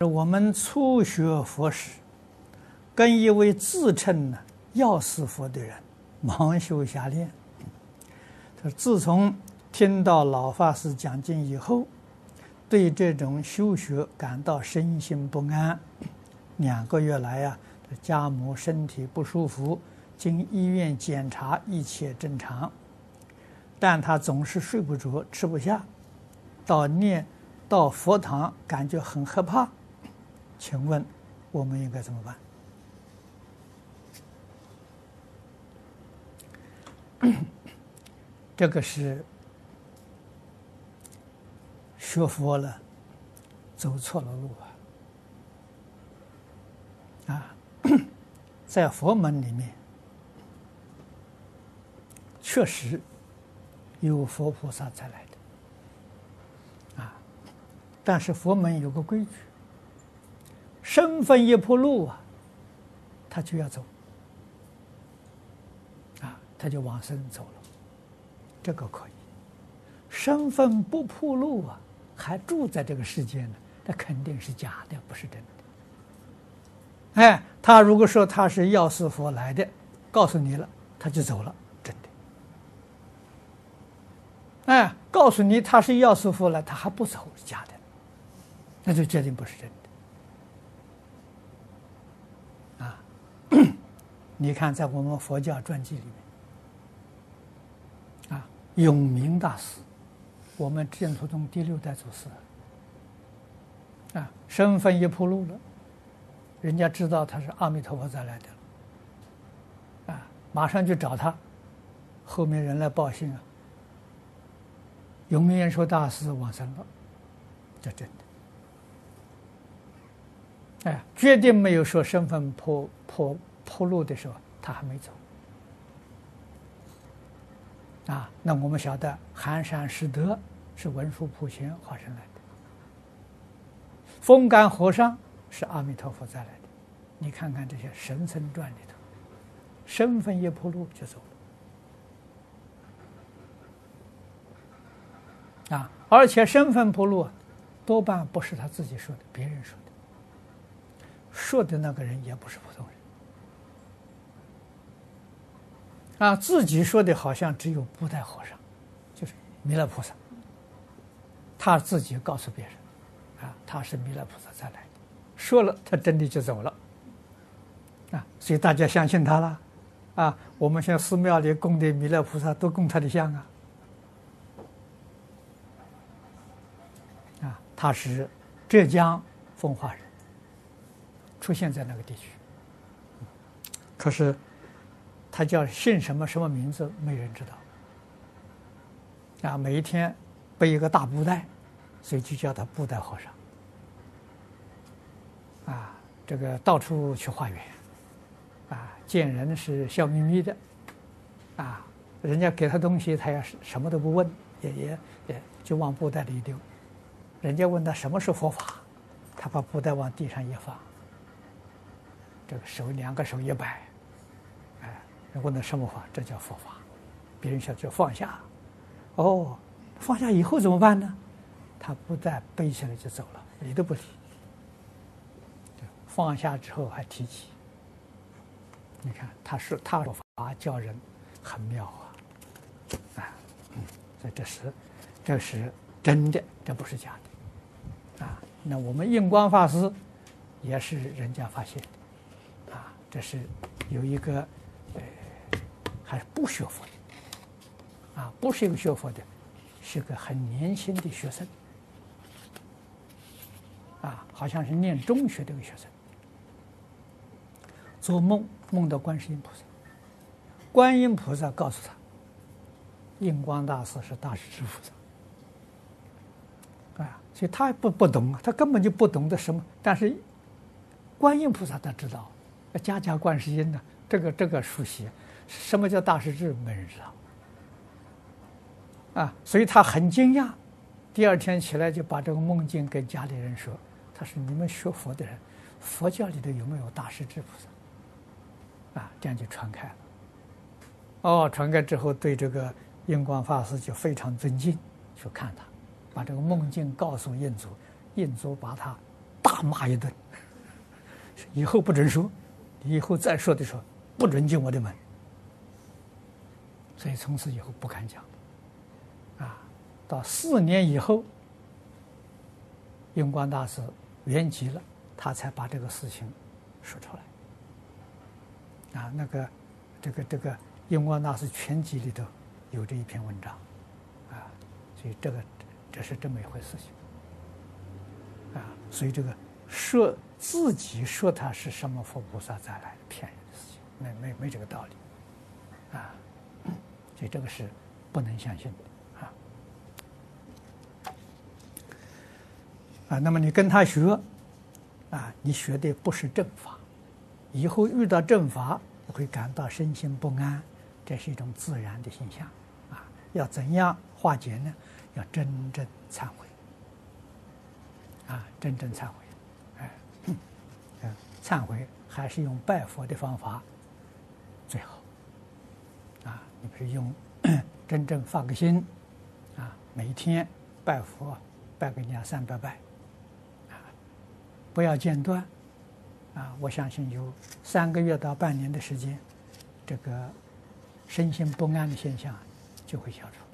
我们初学佛时，跟一位自称呢药师佛的人盲修瞎练。他自从听到老法师讲经以后，对这种修学感到身心不安。两个月来呀，家母身体不舒服，经医院检查一切正常，但他总是睡不着，吃不下，到念到佛堂感觉很害怕。请问我们应该怎么办？这个是学佛了，走错了路啊！啊，在佛门里面，确实有佛菩萨才来的啊，但是佛门有个规矩。身份一铺路啊，他就要走，啊，他就往生走了，这个可以。身份不铺路啊，还住在这个世界呢，那肯定是假的，不是真的。哎，他如果说他是药师佛来的，告诉你了，他就走了，真的。哎，告诉你他是药师佛来，他还不走，假的，那就决定不是真的。你看，在我们佛教传记里面，啊，永明大师，我们净土宗第六代祖师，啊，身份一暴露了，人家知道他是阿弥陀佛再来的，啊，马上就找他，后面人来报信啊，永明延寿大师往生了，这真的，哎，绝对没有说身份破破。铺路的时候，他还没走啊。那我们晓得，寒山拾得是文殊普贤化身来的，风干和尚是阿弥陀佛再来的。你看看这些神僧传里头，身份一铺路就走了啊。而且身份铺路，多半不是他自己说的，别人说的。说的那个人也不是普通人。啊，自己说的好像只有布袋和尚，就是弥勒菩萨。他自己告诉别人，啊，他是弥勒菩萨再来，说了他真的就走了。啊，所以大家相信他了。啊，我们现在寺庙里供的弥勒菩萨都供他的像啊。啊，他是浙江奉化人，出现在那个地区。可是。他叫姓什么什么名字，没人知道。啊，每一天背一个大布袋，所以就叫他布袋和尚。啊，这个到处去化缘，啊，见人是笑眯眯的，啊，人家给他东西，他也是什么都不问，也也也就往布袋里一丢。人家问他什么是佛法，他把布袋往地上一放，这个手两个手一摆。问的什么法？这叫佛法。别人想就放下，哦，放下以后怎么办呢？他不但背起来就走了，理都不理。放下之后还提起。你看，他是他说法教人很妙啊，啊，嗯，所以这是这是真的，这不是假的，啊。那我们印光法师也是人家发现，啊，这是有一个呃。还是不学佛的，啊，不是一个学佛的，是个很年轻的学生，啊，好像是念中学的一个学生，做梦梦到观世音菩萨，观音菩萨告诉他，印光大师是大势至菩萨，啊，所以他不不懂啊，他根本就不懂得什么，但是观音菩萨他知道，家家观世音呢，这个这个熟悉。什么叫大势至？没人知道啊，所以他很惊讶。第二天起来就把这个梦境跟家里人说：“他说你们学佛的人，佛教里头有没有大势至菩萨？”啊，这样就传开了。哦，传开之后，对这个印光法师就非常尊敬，去看他，把这个梦境告诉印祖，印祖把他大骂一顿，以后不准说，以后再说的时候不准进我的门。所以从此以后不敢讲。啊，到四年以后，永光大师圆寂了，他才把这个事情说出来。啊，那个，这个这个印光大师全集里头有这一篇文章，啊，所以这个这是这么一回事情。啊，所以这个说自己说他是什么佛菩萨再来骗人的事情，没没没这个道理，啊，所以这个是不能相信的，啊，啊，那么你跟他学，啊，你学的不是正法，以后遇到正法会感到身心不安，这是一种自然的现象，啊，要怎样化解呢？要真正忏悔。啊，真正忏悔，哎，嗯，忏悔还是用拜佛的方法最好。啊，你比如用 真正发个心，啊，每天拜佛拜个两三百拜，啊，不要间断，啊，我相信有三个月到半年的时间，这个身心不安的现象就会消除。